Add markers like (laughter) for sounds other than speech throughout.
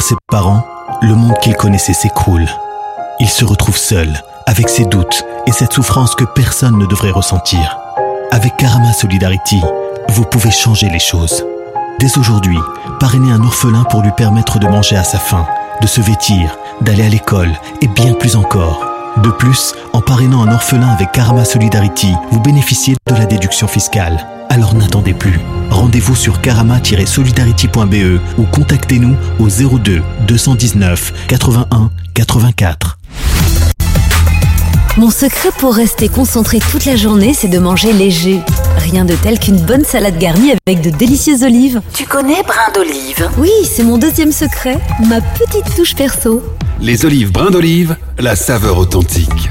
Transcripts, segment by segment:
Ses parents, le monde qu'il connaissait s'écroule. Il se retrouve seul, avec ses doutes et cette souffrance que personne ne devrait ressentir. Avec Karama Solidarity, vous pouvez changer les choses. Dès aujourd'hui, parrainez un orphelin pour lui permettre de manger à sa faim, de se vêtir, d'aller à l'école et bien plus encore. De plus, en parrainant un orphelin avec Karama Solidarity, vous bénéficiez de la déduction fiscale. Alors n'attendez plus. Rendez-vous sur karama-solidarity.be ou contactez-nous au 02 219 81 84. Mon secret pour rester concentré toute la journée, c'est de manger léger. Rien de tel qu'une bonne salade garnie avec de délicieuses olives. Tu connais brin d'olive? Oui, c'est mon deuxième secret, ma petite touche perso. Les olives brin d'olive, la saveur authentique.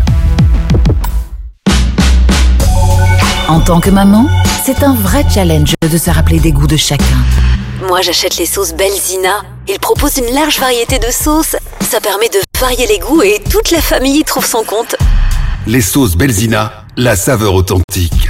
En tant que maman, c'est un vrai challenge de se rappeler des goûts de chacun. Moi, j'achète les sauces Belzina. Ils proposent une large variété de sauces. Ça permet de varier les goûts et toute la famille y trouve son compte. Les sauces Belzina, la saveur authentique.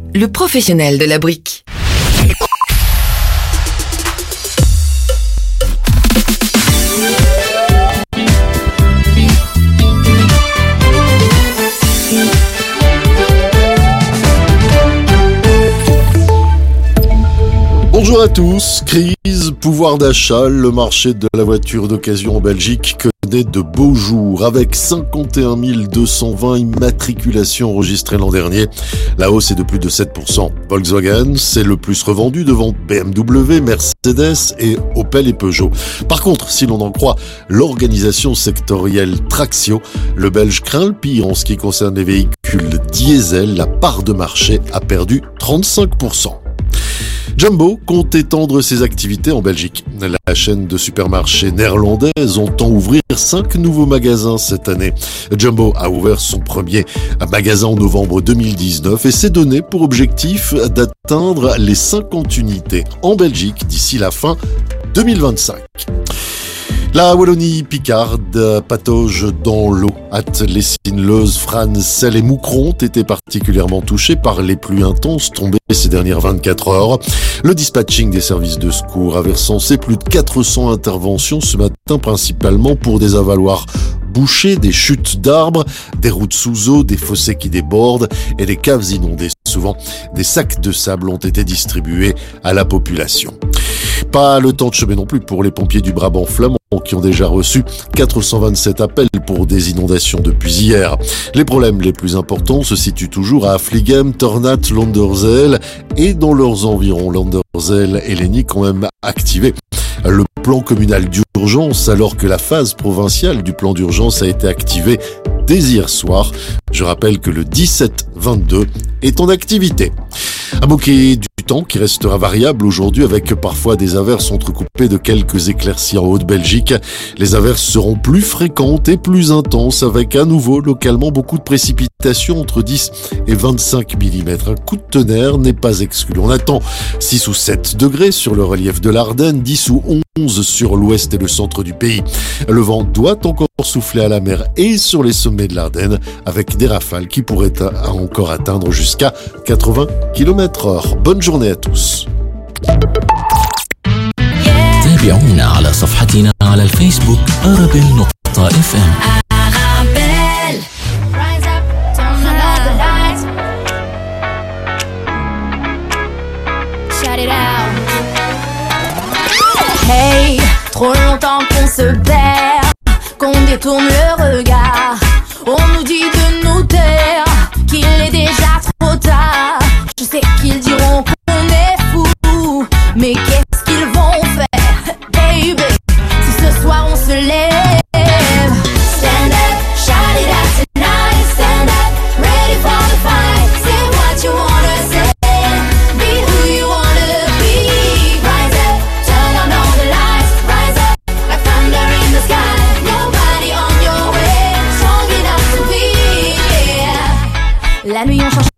le professionnel de la brique. Bonjour à tous. Crise, pouvoir d'achat, le marché de la voiture d'occasion en Belgique de beaux jours avec 51 220 immatriculations enregistrées l'an dernier. La hausse est de plus de 7%. Volkswagen, c'est le plus revendu devant BMW, Mercedes et Opel et Peugeot. Par contre, si l'on en croit l'organisation sectorielle Traxio, le Belge craint le pire en ce qui concerne les véhicules diesel. La part de marché a perdu 35%. Jumbo compte étendre ses activités en Belgique. La chaîne de supermarchés néerlandaise entend ouvrir 5 nouveaux magasins cette année. Jumbo a ouvert son premier magasin en novembre 2019 et s'est donné pour objectif d'atteindre les 50 unités en Belgique d'ici la fin 2025. La Wallonie picarde patauge dans l'eau. At, Lessines, Leuze, Fran, Selle et Moucron étaient particulièrement touchés par les pluies intenses tombées ces dernières 24 heures. Le dispatching des services de secours a recensé plus de 400 interventions ce matin, principalement pour des avaloirs bouchés, des chutes d'arbres, des routes sous eau, des fossés qui débordent et des caves inondées. Souvent, des sacs de sable ont été distribués à la population. Pas le temps de chemin non plus pour les pompiers du Brabant flamand qui ont déjà reçu 427 appels pour des inondations depuis hier. Les problèmes les plus importants se situent toujours à Affligem, Tornat, Landerzeel et dans leurs environs. Landerzeel et Lénic ont même activé le plan communal d'urgence alors que la phase provinciale du plan d'urgence a été activée dès hier soir. Je rappelle que le 17-22 est en activité. À moquer du temps qui restera variable aujourd'hui avec parfois des averses entrecoupées de quelques éclaircies en Haute-Belgique. Les averses seront plus fréquentes et plus intenses avec à nouveau localement beaucoup de précipitations entre 10 et 25 mm. Un coup de tonnerre n'est pas exclu. On attend 6 ou 7 degrés sur le relief de l'Ardenne, 10 ou 11 sur l'ouest et le centre du pays. Le vent doit encore souffler à la mer et sur les sommets de l'Ardenne avec des rafales qui pourraient encore atteindre jusqu'à 80 km heure. Bonne journée à tous. تابعونا على صفحتنا على الفيسبوك أرابيل نقطة اف ام Rise up, turn out the lights. Shut it out. Hey, trop longtemps qu'on se perd, qu'on détourne le regard. On nous dit de nous Je sais qu'ils diront qu'on est fou, mais qu'est-ce qu'ils vont faire, baby, si ce soir on se lève? Stand up, shout it out tonight, stand up, ready for the fight, say what you wanna say, be who you wanna be. Rise up, turn on all the lights, rise up, like thunder in the sky, nobody on your way, strong enough to be. La nuit on change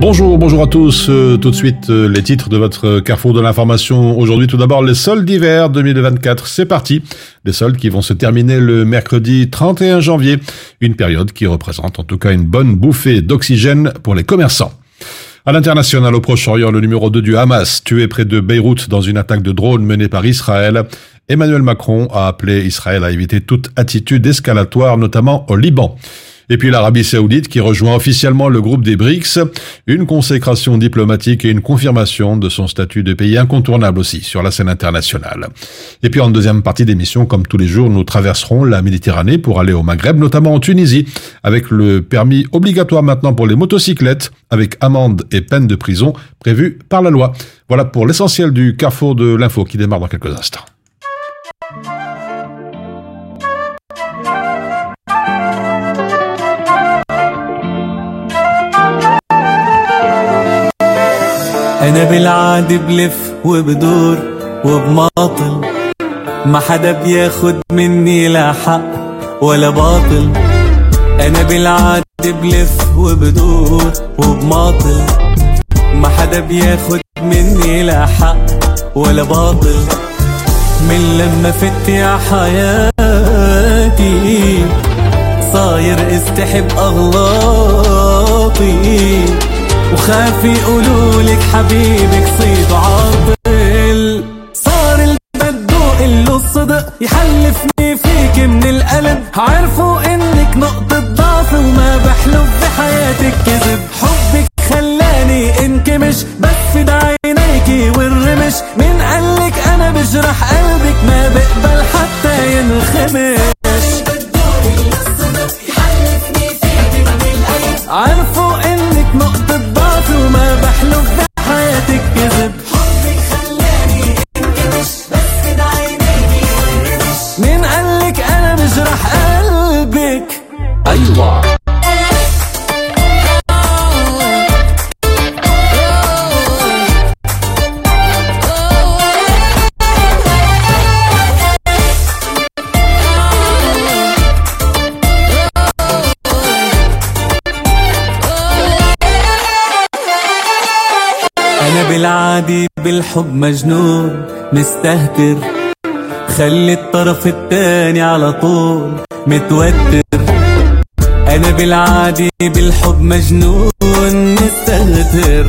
Bonjour, bonjour à tous. Euh, tout de suite, euh, les titres de votre carrefour de l'information. Aujourd'hui, tout d'abord, les soldes d'hiver 2024. C'est parti. Les soldes qui vont se terminer le mercredi 31 janvier. Une période qui représente en tout cas une bonne bouffée d'oxygène pour les commerçants. À l'international, au Proche-Orient, le numéro 2 du Hamas, tué près de Beyrouth dans une attaque de drone menée par Israël. Emmanuel Macron a appelé Israël à éviter toute attitude escalatoire, notamment au Liban. Et puis l'Arabie saoudite qui rejoint officiellement le groupe des BRICS, une consécration diplomatique et une confirmation de son statut de pays incontournable aussi sur la scène internationale. Et puis en deuxième partie d'émission, comme tous les jours, nous traverserons la Méditerranée pour aller au Maghreb, notamment en Tunisie, avec le permis obligatoire maintenant pour les motocyclettes, avec amende et peine de prison prévues par la loi. Voilà pour l'essentiel du carrefour de l'info qui démarre dans quelques instants. أنا بالعادي بلف وبدور وبماطل. ما حدا بياخد مني لا حق ولا باطل. أنا بالعادي بلف وبدور وبماطل. ما حدا بياخد مني لا حق ولا باطل. من لما فت يا حياتي صاير استحب أغلاطي. وخاف يقولولك حبيبك صيد عاطل. صار البدو له الصدق يحلفني فيك من القلب عرفوا إنك نقطة ضعف وما بحلف بحياتك كذب. حبك خلاني إنكمش بس عينيكي بالحب مجنون مستهتر. خلي الطرف التاني على طول متوتر. أنا بالعادي بالحب مجنون مستهتر.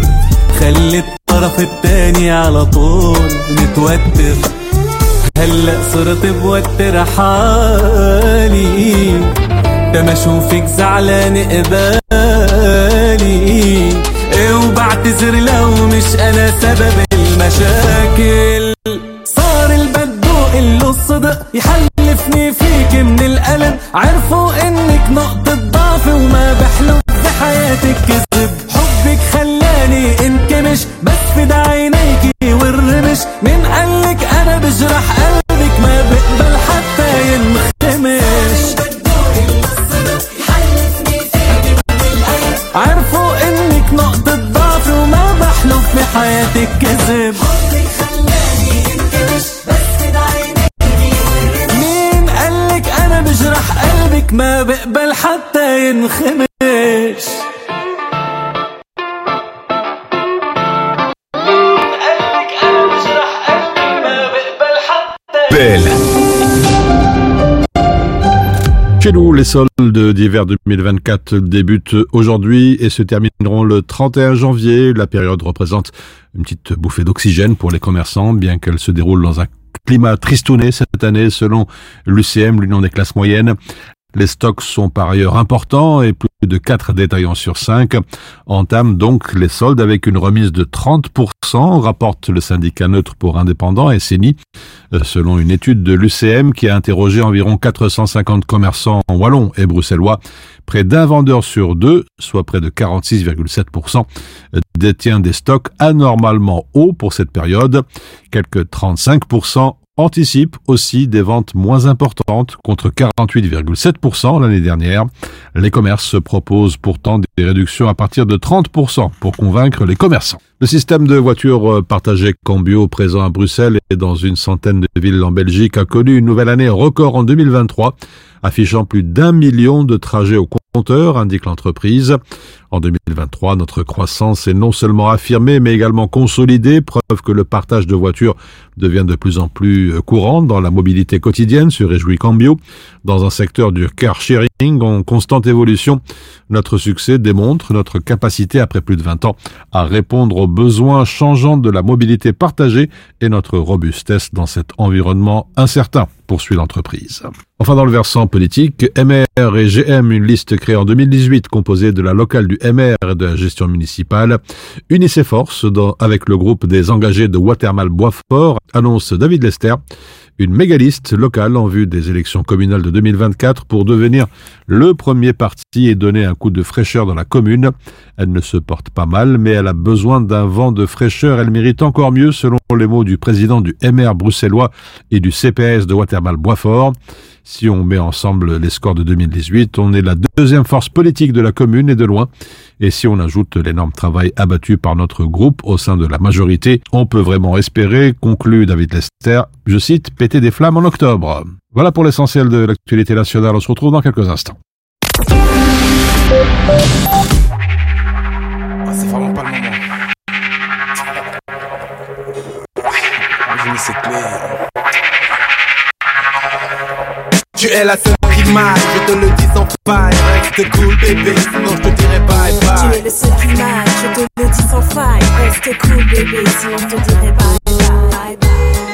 خلي الطرف التاني على طول متوتر. هلأ صرت بوتر حالي. لما أشوفك زعلان قبالي. إيه وبعتذر لو مش أنا سبب المشاكل. صار البدو له الصدق يحلفني فيك من القلب عرفوا إنك نقطة ضعف وما بحلف بحياتك كذب Chez nous, les soldes d'hiver 2024 débutent aujourd'hui et se termineront le 31 janvier. La période représente une petite bouffée d'oxygène pour les commerçants, bien qu'elle se déroule dans un climat tristouné cette année selon l'UCM, l'Union des classes moyennes. Les stocks sont par ailleurs importants et plus de 4 détaillants sur 5 entament donc les soldes avec une remise de 30%, rapporte le syndicat neutre pour indépendants SNI, euh, selon une étude de l'UCM qui a interrogé environ 450 commerçants wallons et bruxellois. Près d'un vendeur sur deux, soit près de 46,7%, détient des stocks anormalement hauts pour cette période. Quelques 35% anticipe aussi des ventes moins importantes contre 48,7% l'année dernière. Les commerces proposent pourtant des réductions à partir de 30% pour convaincre les commerçants. Le système de voitures euh, partagées Cambio présent à Bruxelles et dans une centaine de villes en Belgique a connu une nouvelle année record en 2023 affichant plus d'un million de trajets au compteur, indique l'entreprise. En 2023, notre croissance est non seulement affirmée, mais également consolidée, preuve que le partage de voitures devient de plus en plus courant dans la mobilité quotidienne, se réjouit Cambio. Dans un secteur du car sharing en constante évolution, notre succès démontre notre capacité, après plus de 20 ans, à répondre aux besoins changeants de la mobilité partagée et notre robustesse dans cet environnement incertain poursuit l'entreprise. Enfin, dans le versant politique, MR et GM, une liste créée en 2018 composée de la locale du MR et de la gestion municipale, unissent ses forces avec le groupe des engagés de Watermal Boisfort, annonce David Lester, une mégaliste locale en vue des élections communales de 2024 pour devenir le premier parti et donner un coup de fraîcheur dans la commune. Elle ne se porte pas mal, mais elle a besoin d'un vent de fraîcheur. Elle mérite encore mieux, selon les mots du président du MR bruxellois et du CPS de Watermal-Boisfort. Si on met ensemble les scores de 2018, on est la deuxième force politique de la commune et de loin. Et si on ajoute l'énorme travail abattu par notre groupe au sein de la majorité, on peut vraiment espérer, conclut David Lester, je cite, péter des flammes en octobre. Voilà pour l'essentiel de l'actualité nationale. On se retrouve dans quelques instants. Ah, c'est vraiment pas le moment. J'ai mis Tu es la seule qui je te le dis sans faille. Reste cool bébé, sinon je te dirai bye bye. Tu es le seul qui je te le dis sans faille. Reste cool bébé, sinon je te dirai bye bye. bye, Où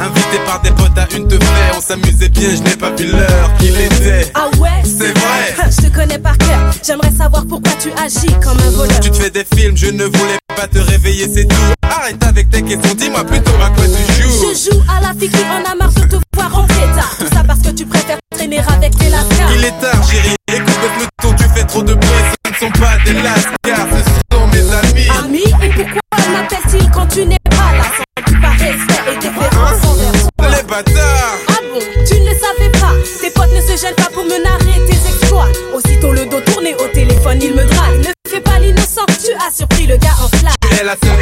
Invité par des potes à une de fer, on s'amusait bien, je n'ai pas vu l'heure qu'il était. Ah ouais? C'est vrai. (laughs) Je te connais par cœur, j'aimerais savoir pourquoi tu agis comme un voleur. Tu te fais des films, je ne voulais pas te réveiller, c'est tout. Arrête avec tes questions, dis-moi plutôt à quoi tu joues. Je joue à la fille qui en a marre de te voir rentrer tard. Tout ça parce que tu préfères traîner avec tes lascars. Il est tard, chérie, écoute le ton, tu fais trop de bruit, ce ne sont pas des lascars, ce sont mes amis. Amis, et pourquoi m'appelle-t-il quand tu n'es pas Ah bon, tu ne le savais pas. Tes potes ne se gênent pas pour me narrer tes exploits. Aussitôt le dos tourné au téléphone, il me drague. Ne fais pas l'innocent, tu as surpris le gars en flamme. Tu es la seule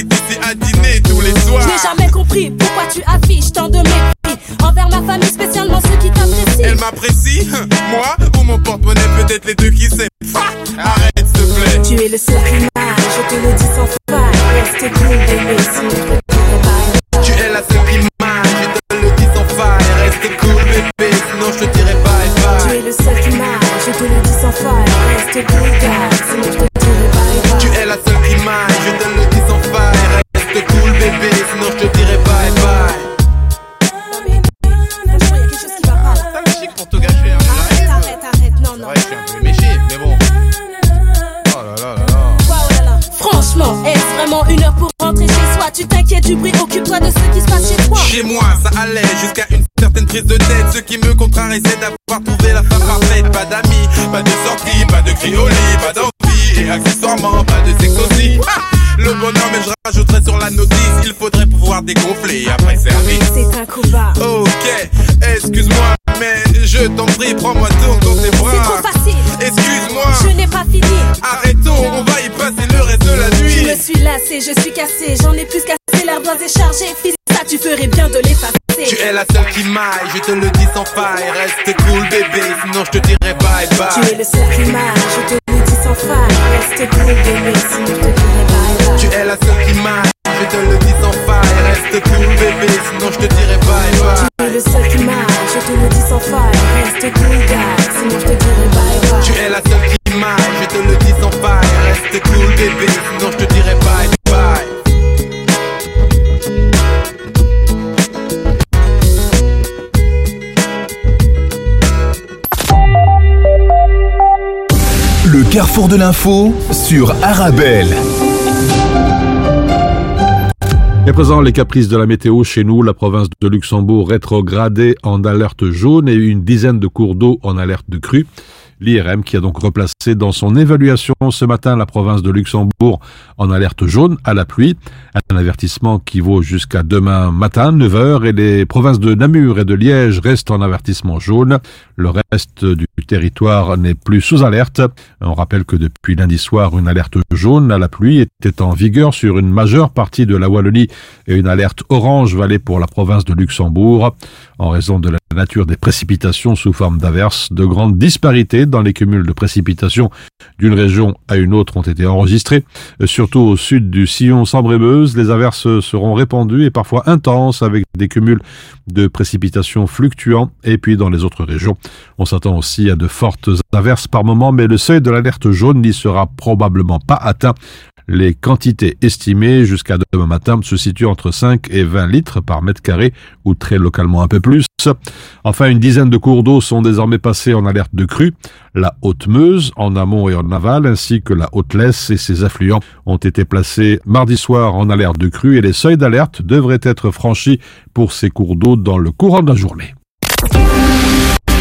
ici à dîner tous les soirs. Je n'ai jamais compris pourquoi tu affiches tant de mépris Envers ma famille, spécialement ceux qui t'apprécient Elle m'apprécie, (laughs) moi ou mon porte-monnaie, peut-être les deux qui sait. Arrête, s'il te plaît. Tu es le seul qui allait jusqu'à une certaine prise de tête. Ce qui me contrarie, c'est d'avoir trouvé la femme parfaite. Pas d'amis, pas de sortie, pas de cri au lit, pas d'envie. Et accessoirement, pas de sexe aussi. Ah le bonheur, mais je rajouterai sur la notice. Il faudrait pouvoir dégonfler après service. C'est un coup bas Ok, excuse-moi, mais je t'en prie, prends-moi donc dans tes C'est trop bras. facile Excuse-moi, Je n'ai pas fini arrêtons, on va y passer le reste de la Je nuit. me suis lassée, je suis cassée J'en ai plus cassé, l'ardoise est chargée ça tu ferais bien de l'effacer Tu es la seule qui m'aille, je te le dis sans faille. Reste cool, bébé, sinon je te dirai bye bye. Tu es le seul qui m'aille, je te le dis sans sans faille. Reste cool, bébé, sinon je te dirai bye bye. Tu es la seule qui m'aille, je te le dis sans faille. Reste cool, bébé, carrefour de l'info sur Arabelle. Et à présent, les caprices de la météo chez nous, la province de Luxembourg rétrogradée en alerte jaune et une dizaine de cours d'eau en alerte de crue. L'IRM qui a donc replacé dans son évaluation ce matin la province de Luxembourg en alerte jaune à la pluie. Un avertissement qui vaut jusqu'à demain matin, 9h, et les provinces de Namur et de Liège restent en avertissement jaune. Le reste du territoire n'est plus sous alerte. On rappelle que depuis lundi soir, une alerte jaune à la pluie était en vigueur sur une majeure partie de la Wallonie et une alerte orange valait pour la province de Luxembourg. En raison de la nature des précipitations sous forme d'averses, de grandes disparités dans les cumuls de précipitations d'une région à une autre ont été enregistrés. Surtout au sud du sillon Sambre-et-Meuse, les averses seront répandues et parfois intenses avec des cumuls de précipitations fluctuants. Et puis dans les autres régions, on s'attend aussi à de fortes averses par moment, mais le seuil de l'alerte jaune n'y sera probablement pas atteint. Les quantités estimées jusqu'à demain matin se situent entre 5 et 20 litres par mètre carré ou très localement un peu plus. Enfin, une dizaine de cours d'eau sont désormais passés en alerte de crue. La Haute-Meuse, en amont et en aval, ainsi que la Haute-Lesse et ses affluents ont été placés mardi soir en alerte de crue et les seuils d'alerte devraient être franchis pour ces cours d'eau dans le courant de la journée.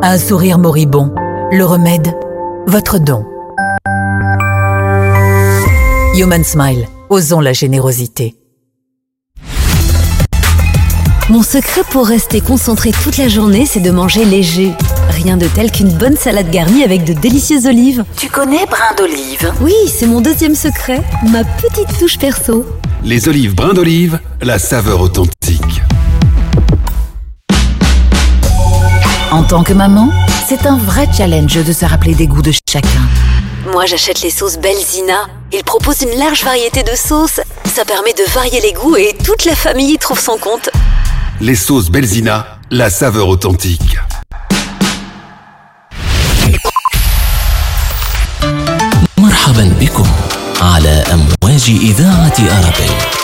Un sourire moribond, le remède, votre don. Human Smile, osons la générosité. Mon secret pour rester concentré toute la journée, c'est de manger léger. Rien de tel qu'une bonne salade garnie avec de délicieuses olives. Tu connais brin d'olive? Oui, c'est mon deuxième secret, ma petite touche perso. Les olives brins d'olive, la saveur authentique. En tant que maman, c'est un vrai challenge de se rappeler des goûts de chacun. Moi, j'achète les sauces Belzina. Ils proposent une large variété de sauces. Ça permet de varier les goûts et toute la famille y trouve son compte. Les sauces Belzina, la saveur authentique. مرحبا بكم على أمواج إذاعة أرابيل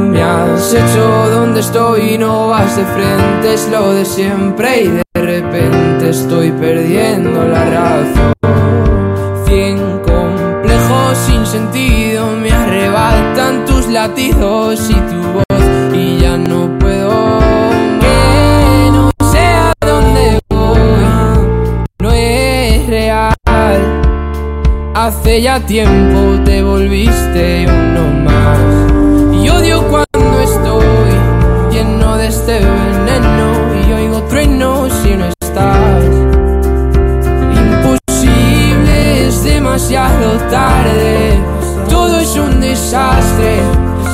Hecho donde estoy no vas de frente, es lo de siempre y de repente estoy perdiendo la razón. Cien complejos sin sentido me arrebatan tus latidos y tu voz y ya no puedo que no sé a dónde voy, no es real. Hace ya tiempo te volviste uno más de este veneno y oigo truenos si no estás. Imposible, es demasiado tarde, todo es un desastre,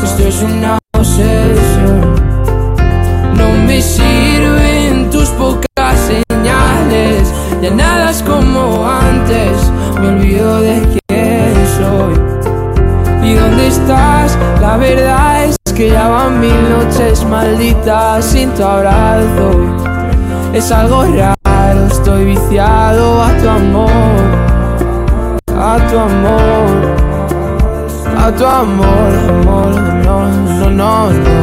esto es una obsesión. No me sirven tus pocas señales, ya nada es como antes, me olvido de quién soy. ¿Y dónde estás? La verdad es que ya van mil noches malditas sin tu abrazo. Es algo raro, estoy viciado a tu amor, a tu amor, a tu amor, amor, no, no, no, no.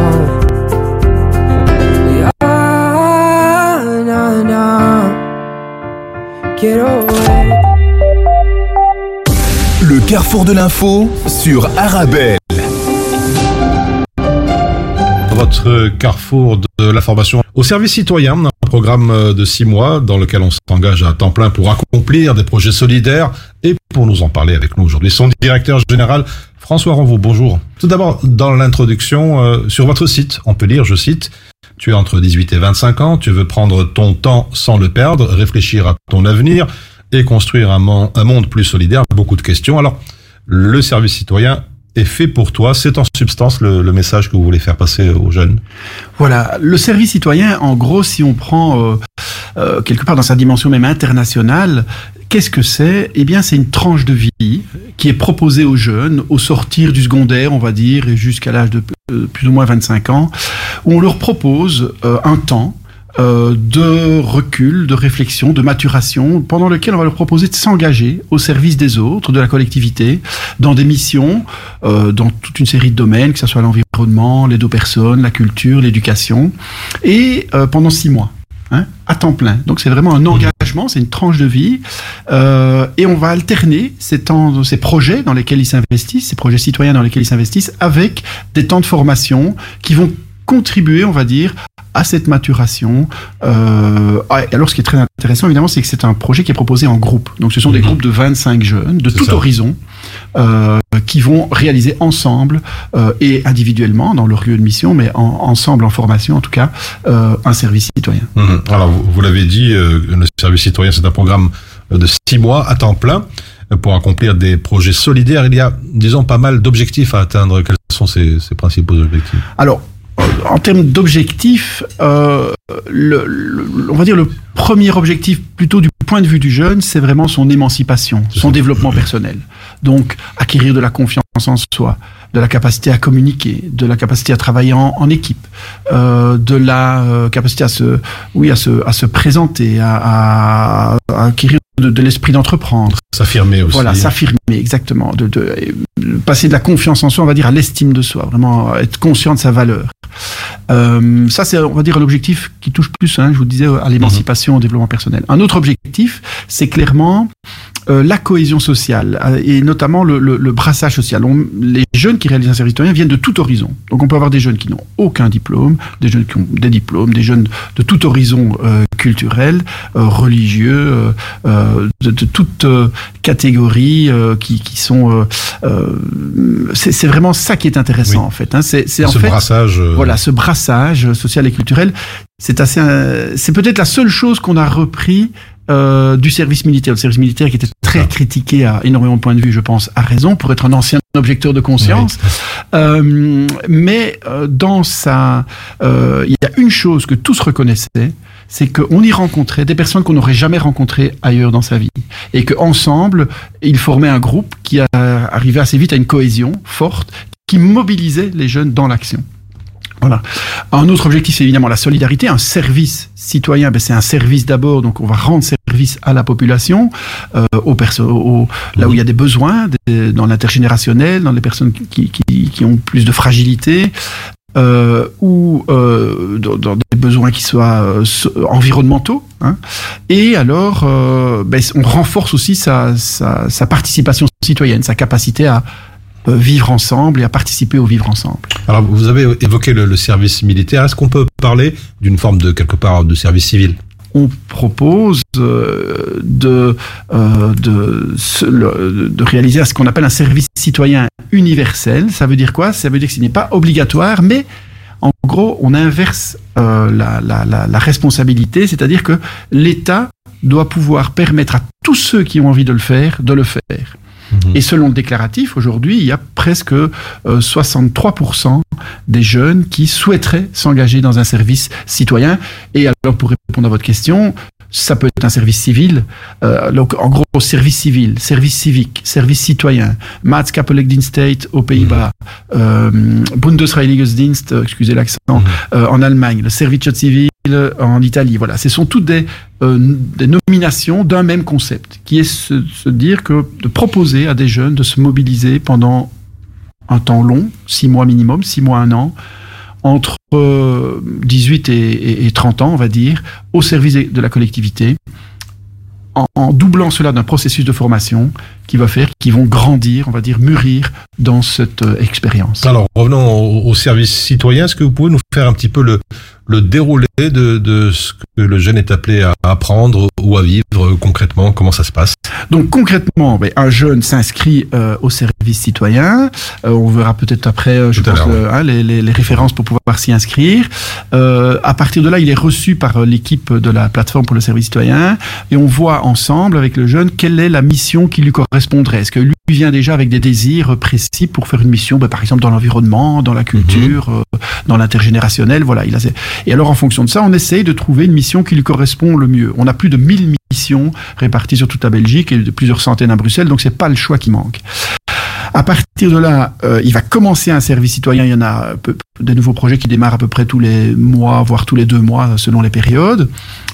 Ya, na, na. Quiero ver. Le carrefour de l'info sur Arabelle. Votre carrefour de la formation au service citoyen, un programme de six mois dans lequel on s'engage à temps plein pour accomplir des projets solidaires et pour nous en parler avec nous aujourd'hui, son directeur général François Renvaux. Bonjour. Tout d'abord, dans l'introduction, euh, sur votre site, on peut lire, je cite, tu es entre 18 et 25 ans, tu veux prendre ton temps sans le perdre, réfléchir à ton avenir et construire un, un monde plus solidaire. Beaucoup de questions. Alors, le service citoyen est fait pour toi. C'est en substance le, le message que vous voulez faire passer aux jeunes. Voilà, le service citoyen, en gros, si on prend euh, euh, quelque part dans sa dimension même internationale, qu'est-ce que c'est? Eh bien, c'est une tranche de vie qui est proposée aux jeunes au sortir du secondaire, on va dire, et jusqu'à l'âge de euh, plus ou moins 25 ans, où on leur propose euh, un temps euh, de recul, de réflexion, de maturation, pendant lequel on va leur proposer de s'engager au service des autres, de la collectivité, dans des missions, euh, dans toute une série de domaines, que ce soit l'environnement, les deux personnes, la culture, l'éducation, et euh, pendant six mois. Hein, à temps plein. Donc c'est vraiment un engagement, c'est une tranche de vie, euh, et on va alterner ces temps, ces projets dans lesquels ils s'investissent, ces projets citoyens dans lesquels ils s'investissent, avec des temps de formation qui vont contribuer, on va dire, à cette maturation. Euh, ah, alors, ce qui est très intéressant, évidemment, c'est que c'est un projet qui est proposé en groupe. Donc, ce sont des groupes de 25 jeunes de tout ça. horizon euh, qui vont réaliser ensemble euh, et individuellement dans leur lieu de mission, mais en- ensemble en formation, en tout cas, un service citoyen. Mhm. Alors, vous, vous l'avez dit, le service citoyen, c'est un programme de six mois à temps plein pour accomplir des projets solidaires. Il y a, disons, pas mal d'objectifs à atteindre. Quels sont ces, ces principaux objectifs? Alors, en termes d'objectifs, euh, le, le- on va dire le premier objectif, plutôt du point de vue du jeune, c'est vraiment son émancipation, son développement personnel. Donc, acquérir de la confiance en soi, de la capacité à communiquer, de la capacité à travailler en, en équipe, euh, de la euh, capacité à se, oui, à se, à se présenter, à, à- à acquérir de, de l'esprit d'entreprendre. S'affirmer aussi. Voilà, s'affirmer, exactement. De, de, de passer de la confiance en soi, on va dire, à l'estime de soi. Vraiment être conscient de sa valeur. Euh, ça, c'est, on va dire, l'objectif qui touche plus, hein, je vous disais, à l'émancipation, au développement personnel. Un autre objectif, c'est clairement euh, la cohésion sociale euh, et notamment le, le- le brassage social. On- les jeunes qui réalisent un service citoyen viennent de tout horizon. Donc on peut avoir des jeunes qui n'ont aucun diplôme, des jeunes qui ont des diplômes, des jeunes de tout horizon euh, culturel, euh, religieux, euh, euh, de, de toute euh, catégorie euh, qui, qui sont. euh, euh, c'est c'est vraiment ça qui est intéressant Oui. en fait. hein. C'est en Ce fait brassage, voilà ce brassage social et culturel. C'est assez. c'est peut-être la seule chose qu'on a repris euh, du service militaire. Le service militaire qui était très critiqué à énormément de points de vue, je pense, à raison, pour être un ancien objecteur de conscience. Euh, mais euh, dans sa, euh, il y a une chose que tous reconnaissaient, c'est qu'on y rencontrait des personnes qu'on n'aurait jamais rencontrées ailleurs dans sa vie, et qu'ensemble, ils formaient un groupe qui a arrivé assez vite à une cohésion forte, qui mobilisait les jeunes dans l'action. Un autre objectif, c'est évidemment la solidarité. Un service citoyen, ben, c'est un service d'abord, donc on va rendre service à la population, euh, aux perso- aux- là où il y a des besoins, dans l'intergénérationnel, dans les personnes qui, ont plus de fragilité. euh, ou euh, dans, des besoins qui soient so- environnementaux. hein. Et alors, ben, on renforce aussi sa, participation citoyenne, sa capacité à vivre ensemble et à participer au vivre ensemble. Alors, vous avez évoqué le, le service militaire. Est-ce qu'on peut parler d'une forme de quelque part de service civil? On propose euh, de, euh, de, de réaliser ce qu'on appelle un service citoyen universel. Ça veut dire quoi? Ça veut dire que ce n'est pas obligatoire, mais en gros, on inverse euh, la, la, la, la responsabilité, c'est-à-dire que l'État doit pouvoir permettre à tous ceux qui ont envie de le faire, de le faire. Et selon le déclaratif, aujourd'hui, il y a presque euh, 63% des jeunes qui souhaiteraient s'engager dans un service citoyen. Et alors, pour répondre à votre question, ça peut être un service civil. Euh, donc, en gros, service civil, service civique, service citoyen, Maatschappeligdienst aux Pays-Bas, euh, Bundesreinigungsdienst, euh, excusez l'accent, euh, en Allemagne, le Servizio Civil en Italie. Voilà, ce sont toutes des, euh, nominations d'un même concept, qui est se, dire que de proposer à des jeunes de se mobiliser pendant un temps long, six mois minimum, six mois, un an, entre euh, 18 et, et- et 30 ans, on va dire, au service de la collectivité, en doublant cela d'un processus de formation qui va faire qu'ils vont grandir, on va dire mûrir dans cette euh, expérience. Alors, revenons au, au service citoyen. Est-ce que vous pouvez nous faire un petit peu le, le déroulé de, de ce que le jeune est appelé à apprendre ou à vivre euh, concrètement? Comment ça se passe? Donc concrètement, ben, un jeune s'inscrit euh, au service citoyen. Euh, on verra peut-être après, je Tout pense, le- hein, les, les- les références pour pouvoir s'y inscrire. Euh, à partir de là, il est reçu par l'équipe de la plateforme pour le service citoyen et on voit ensemble avec le jeune quelle est la mission qui lui correspondrait. Est-ce que lui vient déjà avec des désirs précis pour faire une mission, ben, par exemple dans l'environnement, dans la culture, euh, dans l'intergénérationnel, voilà. Il a ses- Et alors en fonction de ça, on essaye de trouver une mission qui lui correspond le mieux. On a plus de 1000 missions réparties sur toute la Belgique et de plusieurs centaines à Bruxelles, donc c'est pas le choix qui manque. À partir de là, euh, il va commencer un service citoyen. Il y en a peu- des nouveaux projets qui démarrent à peu près tous les mois, voire tous les deux mois, selon les périodes,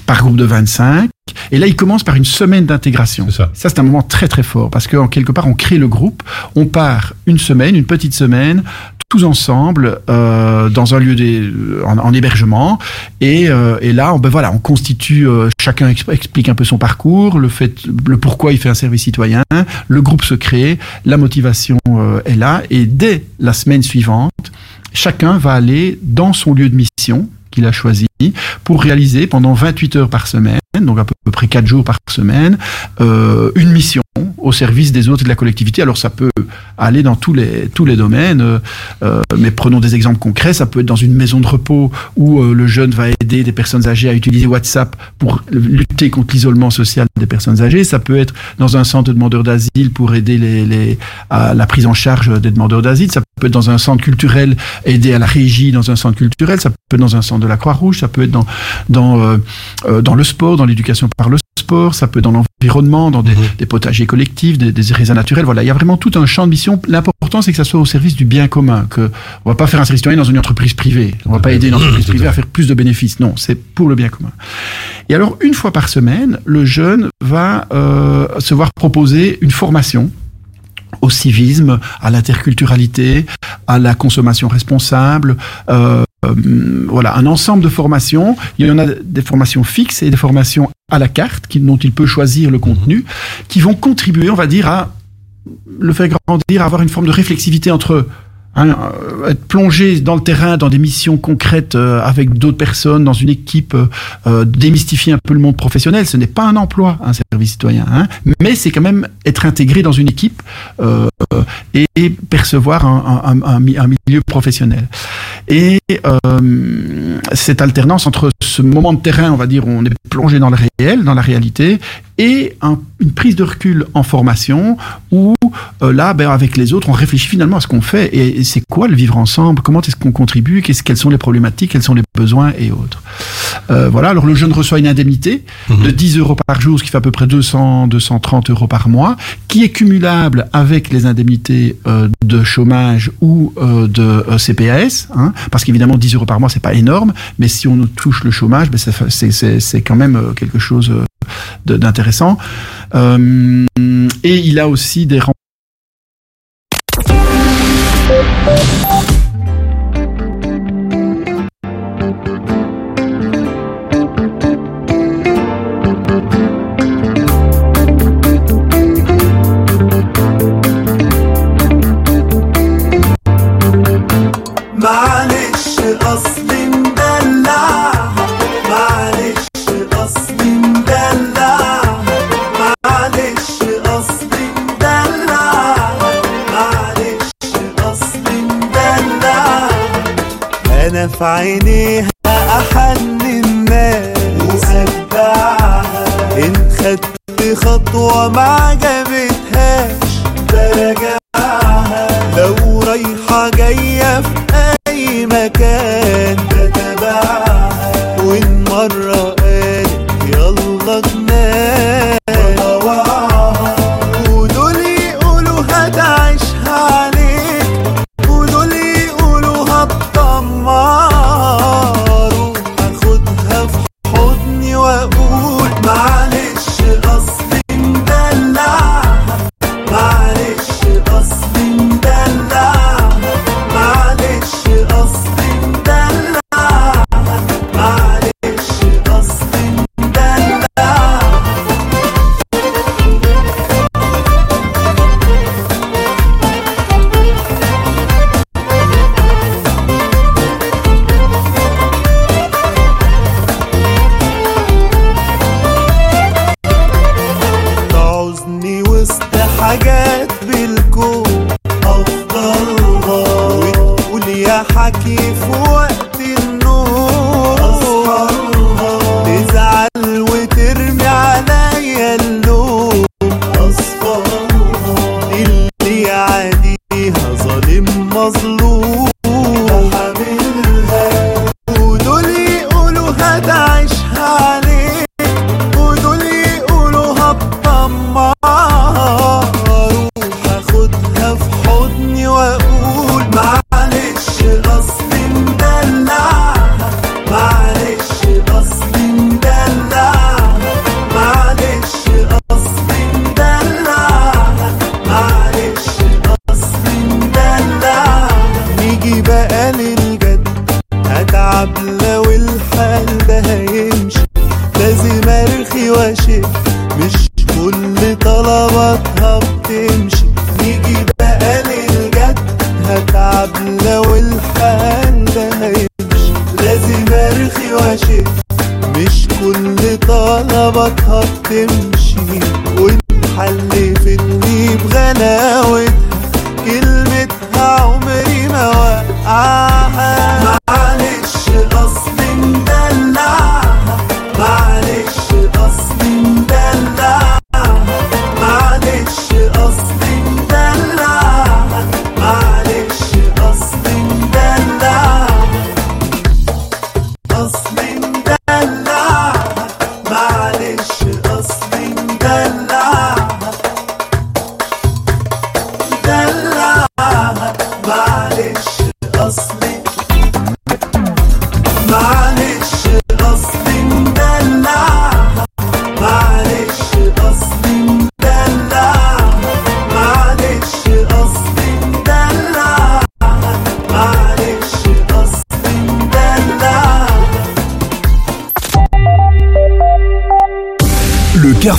par groupe de 25. Et là, il commence par une semaine d'intégration. Ça, c'est un moment très très fort parce qu'en quelque part, on crée le groupe, on part une semaine, une petite semaine, tous ensemble euh, dans un lieu en, en hébergement. Et, euh, et là on, ben voilà on constitue euh, chacun exp- explique un peu son parcours le fait le pourquoi il fait un service citoyen le groupe se crée la motivation est là. Et dès la semaine suivante chacun va aller dans son lieu de mission qu'il a choisi pour réaliser pendant 28 heures par semaine, donc à peu près 4 jours par semaine, euh, une mission au service des autres et de la collectivité. Alors ça peut aller dans tous les, tous les domaines, euh, euh, mais prenons des exemples concrets. Ça peut être dans une maison de repos où le jeune va aider des personnes âgées à utiliser WhatsApp pour lutter contre l'isolement social des personnes âgées. Ça peut être dans un centre de demandeurs d'asile pour aider les, à la prise en charge des demandeurs d'asile. Ça peut être dans un centre culturel, aider à la régie dans un centre culturel. Ça peut être dans un centre de la Croix-Rouge. Ça peut être dans, dans, dans le sport, dans l'éducation par le sport. Ça peut dans l'environnement, dans des, des potagers collectifs, des, des raisins naturels. Voilà, il y a vraiment tout un champ de mission. L'important, c'est que ça soit au service du bien commun. Que on va pas faire un service citoyen dans une entreprise privée. On va pas aider une entreprise privée à faire plus de bénéfices. Non, c'est pour le bien commun. Et alors, une fois par semaine, le jeune va euh, se voir proposer une formation au civisme, à l'interculturalité, à la consommation responsable, euh, voilà, un ensemble de formations. Il y en a des formations fixes et des formations à la carte dont il peut choisir le contenu, qui vont contribuer, on va dire, à le faire grandir, à avoir une forme de réflexivité entre hein, euh, être plongé dans le terrain, dans des missions concrètes euh, avec d'autres personnes, dans une équipe, euh, démystifier un peu le monde professionnel. Ce n'est pas un emploi, un service citoyen, hein, mais c'est quand même être intégré dans une équipe et, percevoir un, un, un, un mi- un milieu professionnel. Et cette alternance entre ce moment de terrain, on va dire, on est plongé dans le réel, dans la réalité, et un- une prise de recul en formation où euh, là, ben, avec les autres, on réfléchit finalement à ce qu'on fait. Et, et c'est quoi le vivre ensemble, comment est-ce qu'on contribue, qu'est-ce, quelles sont les problématiques, quels sont les besoins et autres? Euh, voilà, alors le jeune reçoit une indemnité de 10 euros par jour, ce qui fait à peu près 200, 230 euros par mois, qui est cumulable avec les indemnités euh, de chômage ou euh, de euh, CPAS, hein, parce qu'évidemment 10 euros par mois c'est pas énorme, mais si on touche le chômage, ben, c'est, quand même euh, quelque chose euh, d'intéressant. Euh, et il a aussi des Find it.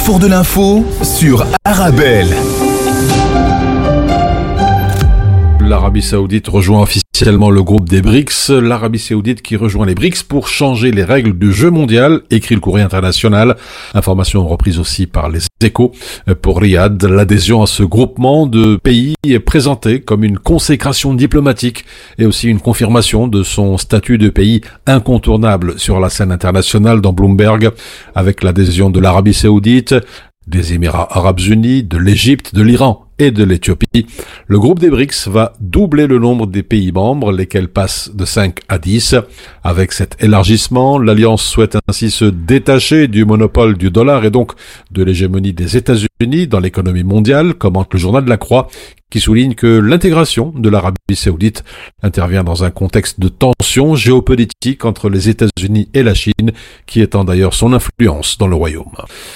Carrefour de l'info sur Arabelle. L'Arabie Saoudite rejoint officiellement le groupe des BRICS. L'Arabie Saoudite qui rejoint les BRICS pour changer les règles du jeu mondial, écrit le courrier international. Information reprise aussi par les échos. Pour Riyad, l'adhésion à ce groupement de pays est présentée comme une consécration diplomatique et aussi une confirmation de son statut de pays incontournable sur la scène internationale dans Bloomberg avec l'adhésion de l'Arabie Saoudite, des Émirats arabes unis, de l'Égypte, de l'Iran et de l'Éthiopie. Le groupe des BRICS va doubler le nombre des pays membres, lesquels passent de 5 à 10. Avec cet élargissement, l'Alliance souhaite ainsi se détacher du monopole du dollar et donc de l'hégémonie des États-Unis dans l'économie mondiale, commente le journal de la Croix, qui souligne que l'intégration de l'Arabie saoudite intervient dans un contexte de tension géopolitique entre les États-Unis et la Chine, qui étend d'ailleurs son influence dans le royaume.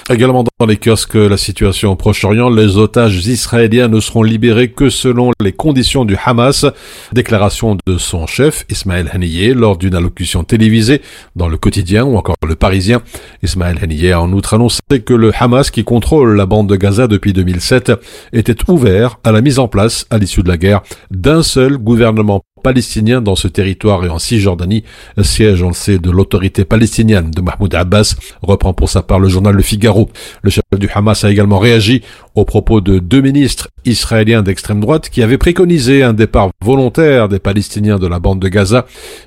Également dans les kiosques, la situation au Proche-Orient, les otages israéliens ne seront libérés que selon les conditions du Hamas. Déclaration de son chef, Ismaël Haniyeh, lors d'une allocution télévisée dans le quotidien ou encore le Parisien. Ismaël Haniyeh a en outre annoncé que le Hamas, qui contrôle la bande de Gaza depuis 2007, était ouvert à la mise en place, à l'issue de la guerre, d'un seul gouvernement palestiniens dans ce territoire et en Cisjordanie, siège, on le sait, de l'autorité palestinienne de Mahmoud Abbas, reprend pour sa part le journal Le Figaro. Le chef du Hamas a également réagi aux propos de deux ministres israéliens d'extrême droite qui avaient préconisé un départ volontaire des Palestiniens de la bande de Gaza.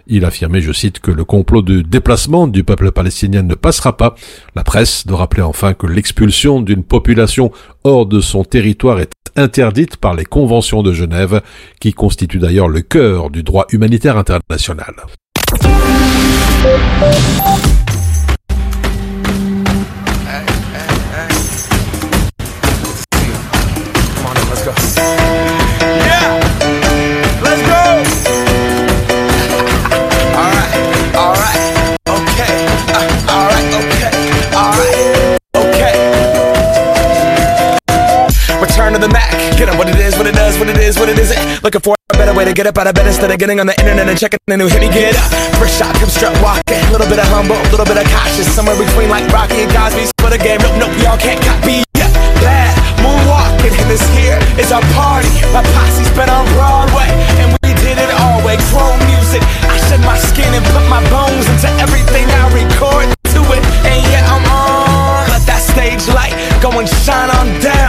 Il affirmait, je cite, que le complot de déplacement du peuple palestinien ne passera pas. La presse de rappeler enfin que l'expulsion d'une population de son territoire est interdite par les conventions de Genève, qui constituent d'ailleurs le cœur du droit humanitaire international. Return to the Mac. Get up what it is, what it does, what it is, what it isn't. Looking for a better way to get up out of bed instead of getting on the internet and checking the new hit. Me get up, first shot, come strut walking. Little bit of humble, a little bit of cautious. Somewhere between like Rocky and Cosby's for the game. Nope, nope, y'all can't copy. Yeah, bad moonwalking, and this here is our party. My posse's been on Broadway, and we did it all way. Chrome music, I shed my skin and put my bones into everything I record to it. And yeah, I'm on. Let that stage light go and shine on down.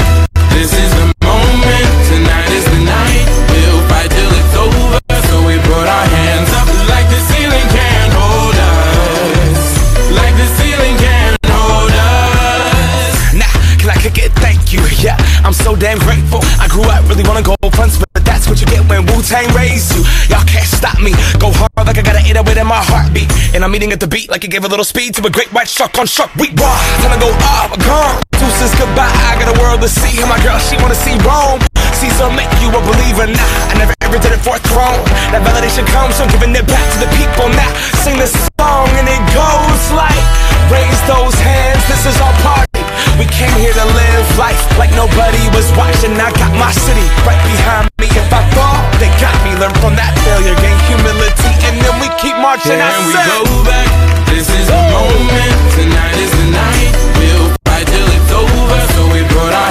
Get when Wu Tang raised you. Y'all can't stop me. Go hard like I gotta eat it in my heartbeat. And I'm eating at the beat like it gave a little speed to a great white shark on shark week. Raw, time to go off, gone. Deuces goodbye. I got a world to see. And my girl, she wanna see Rome. Caesar make you a believer. Nah, I never ever did it for a throne. That validation comes from giving it back to the people. Now sing this song and it goes like, raise those hands. This is our party. We came here to live life like nobody was watching. I got my city right behind they got me. Learn from that failure, gain humility, and then we keep marching. I Can we said- go back? This is the moment. Tonight is the night. We'll fight till it's over. So we put our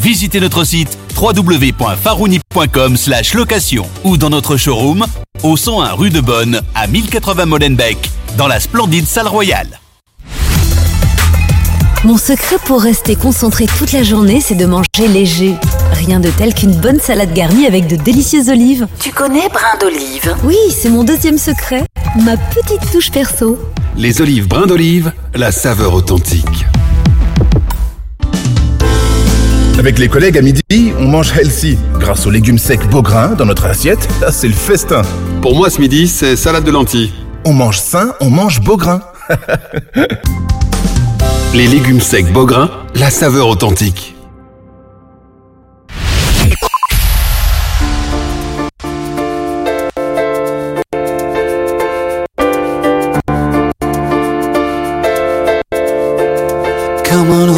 Visitez notre site www.farouni.com location ou dans notre showroom au 101 rue de Bonne à 1080 Molenbeek dans la splendide salle royale. Mon secret pour rester concentré toute la journée, c'est de manger léger. Rien de tel qu'une bonne salade garnie avec de délicieuses olives. Tu connais brin d'olive? Oui, c'est mon deuxième secret. Ma petite touche perso. Les olives brins d'olive, la saveur authentique. Avec les collègues à midi, on mange healthy. Grâce aux légumes secs Beaugrain dans notre assiette, là c'est le festin. Pour moi ce midi, c'est salade de lentilles. On mange sain, on mange Beaugrain. (laughs) Les légumes secs Beaugrain, la saveur authentique. Come on,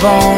bom.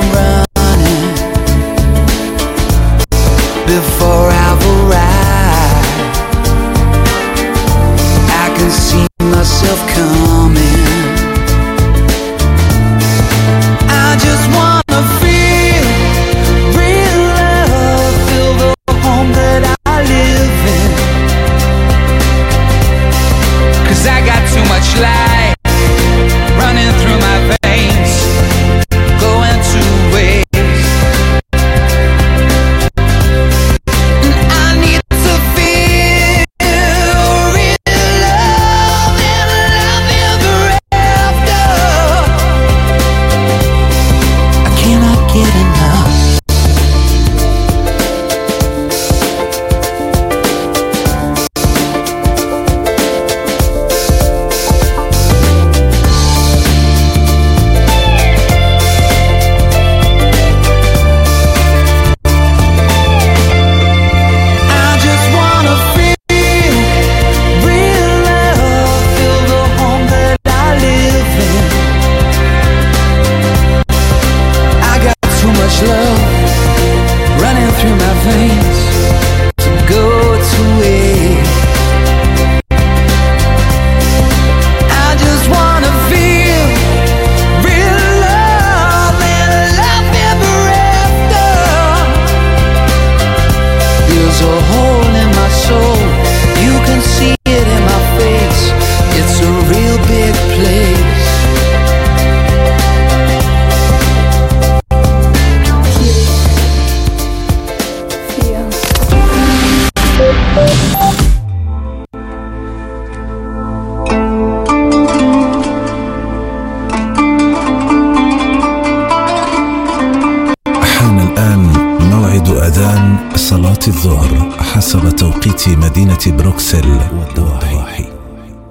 الظهر حسب توقيت مدينة بروكسل والضواحي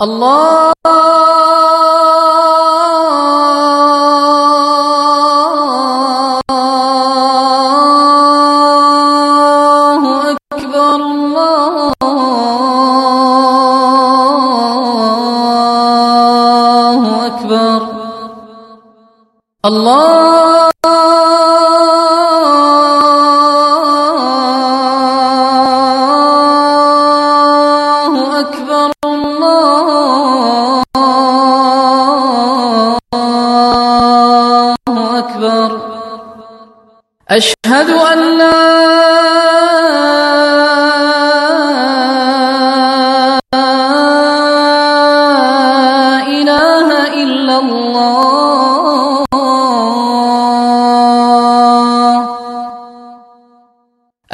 الله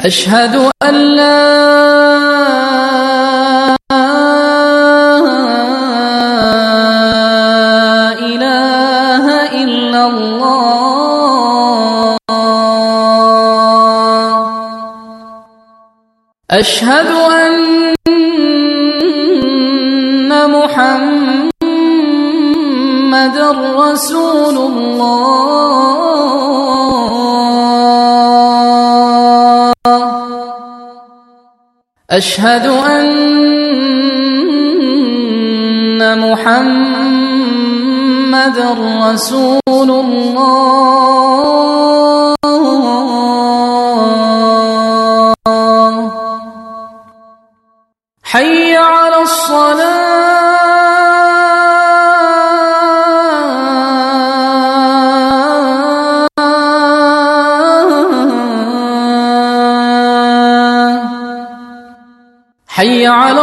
أشهد أن لا إله إلا الله. أشهد أشهد أن محمد رسول الله.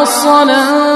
الصلاه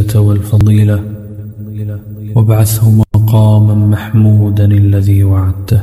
العزة والفضيلة وابعثه مقاما محمودا الذي وعدته.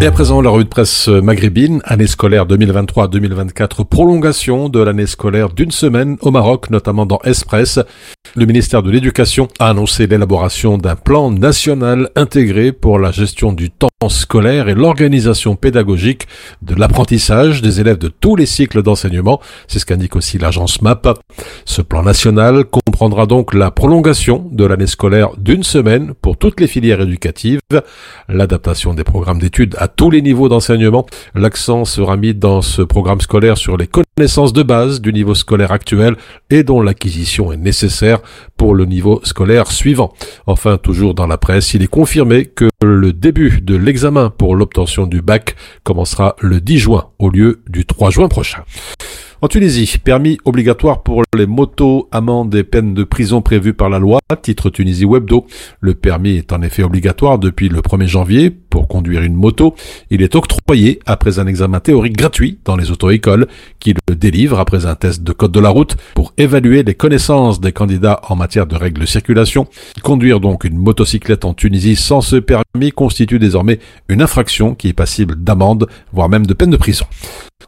Et à présent, la revue de presse maghrébine, année scolaire 2023-2024, prolongation de l'année scolaire d'une semaine au Maroc, notamment dans Express. Le ministère de l'Éducation a annoncé l'élaboration d'un plan national intégré pour la gestion du temps scolaire et l'organisation pédagogique de l'apprentissage des élèves de tous les cycles d'enseignement. C'est ce qu'indique aussi l'agence MAP. Ce plan national comprendra donc la prolongation de l'année scolaire d'une semaine pour toutes les filières éducatives, l'adaptation des programmes d'études à tous les niveaux d'enseignement. L'accent sera mis dans ce programme scolaire sur les connaissances de base du niveau scolaire actuel et dont l'acquisition est nécessaire pour le niveau scolaire suivant. Enfin, toujours dans la presse, il est confirmé que le début de l'examen pour l'obtention du bac commencera le 10 juin au lieu du 3 juin prochain. En Tunisie, permis obligatoire pour les motos, amendes et peines de prison prévues par la loi, titre Tunisie Webdo. Le permis est en effet obligatoire depuis le 1er janvier pour conduire une moto. Il est octroyé après un examen théorique gratuit dans les auto-écoles qui le délivre après un test de code de la route pour évaluer les connaissances des candidats en matière de règles de circulation. Conduire donc une motocyclette en Tunisie sans ce permis constitue désormais une infraction qui est passible d'amende, voire même de peine de prison.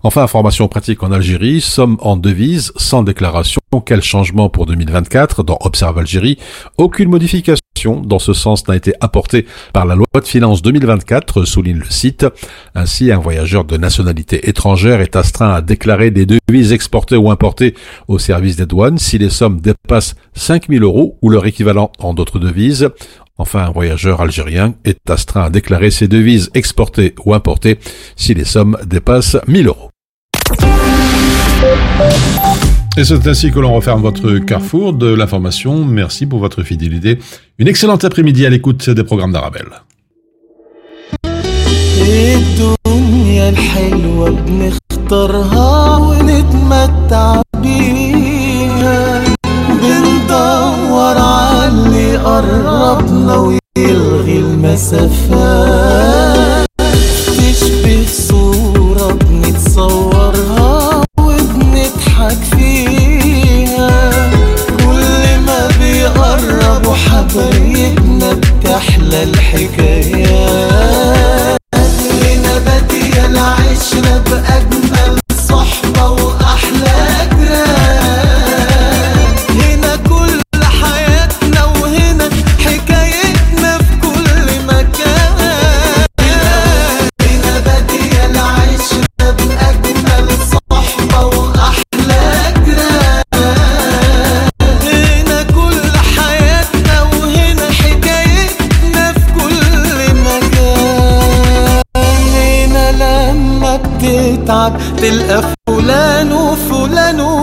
Enfin, information pratique en Algérie, somme en devise, sans déclaration, quel changement pour 2024 dans Observe Algérie, aucune modification dans ce sens n'a été apportée par la loi de finances 2024, souligne le site. Ainsi, un voyageur de nationalité étrangère est astreint à déclarer des devises exportées ou importées au service des douanes si les sommes dépassent 5000 euros ou leur équivalent en d'autres devises. Enfin, un voyageur algérien est astreint à déclarer ses devises exportées ou importées si les sommes dépassent 1000 euros. Et c'est ainsi que l'on referme votre carrefour de l'information. Merci pour votre fidélité. Une excellente après-midi à l'écoute des programmes d'Arabelle. الدنيا الحلوة بنختارها ونتمتع بيها بندور عاللي قربنا ويلغي المسافات حبايبنا بتحلى الحكايات. لنا بدي العشرة بأجمل صحبة قتل فلان فلان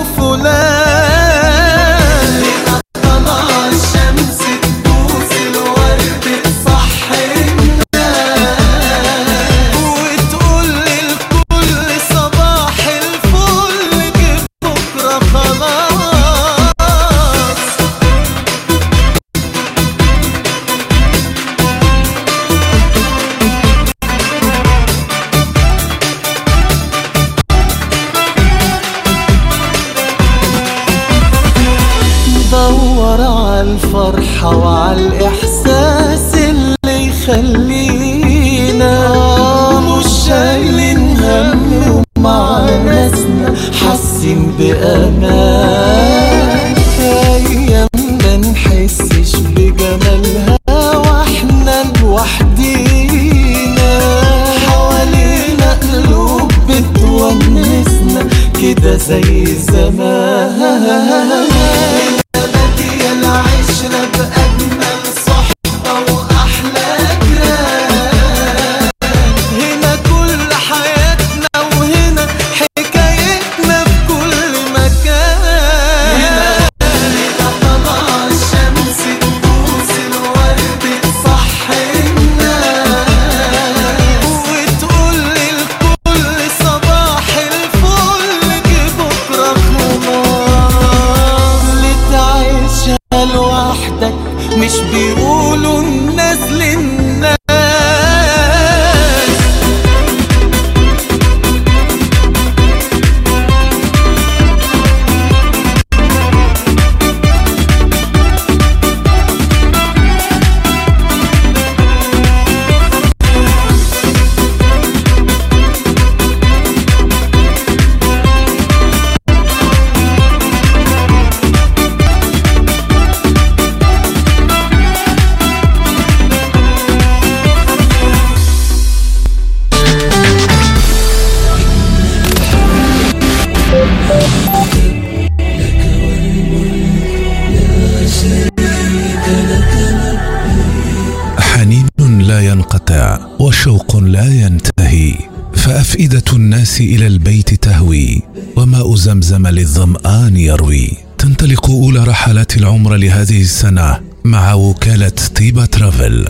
الناس إلى البيت تهوي وماء زمزم للظمآن يروي. تنطلق أولى رحلات العمر لهذه السنة مع وكالة طيبة ترافل.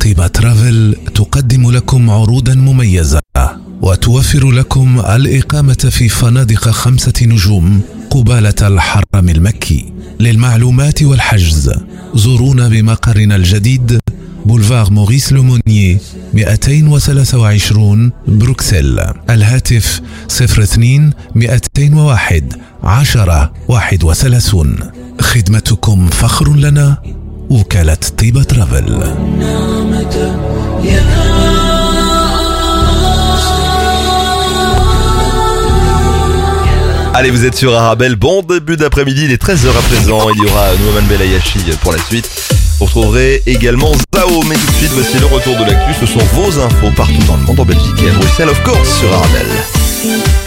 طيبة ترافل تقدم لكم عروضا مميزة وتوفر لكم الإقامة في فنادق خمسة نجوم قبالة الحرم المكي. للمعلومات والحجز زورونا بمقرنا الجديد بولفار موريس لومونيي 223 بروكسل. الهاتف 02 201 10 31 خدمتكم فخر لنا وكالة طيبة ترافل. Allez, vous êtes sur Arabelle. Bon début d'après-midi, il est 13h à présent. Il y aura Nouman Belayashi pour la suite. Vous retrouverez également Zao. Mais tout de suite, voici le retour de l'actu. Ce sont vos infos partout dans le monde, en Belgique et à Bruxelles, of course, sur Arabelle.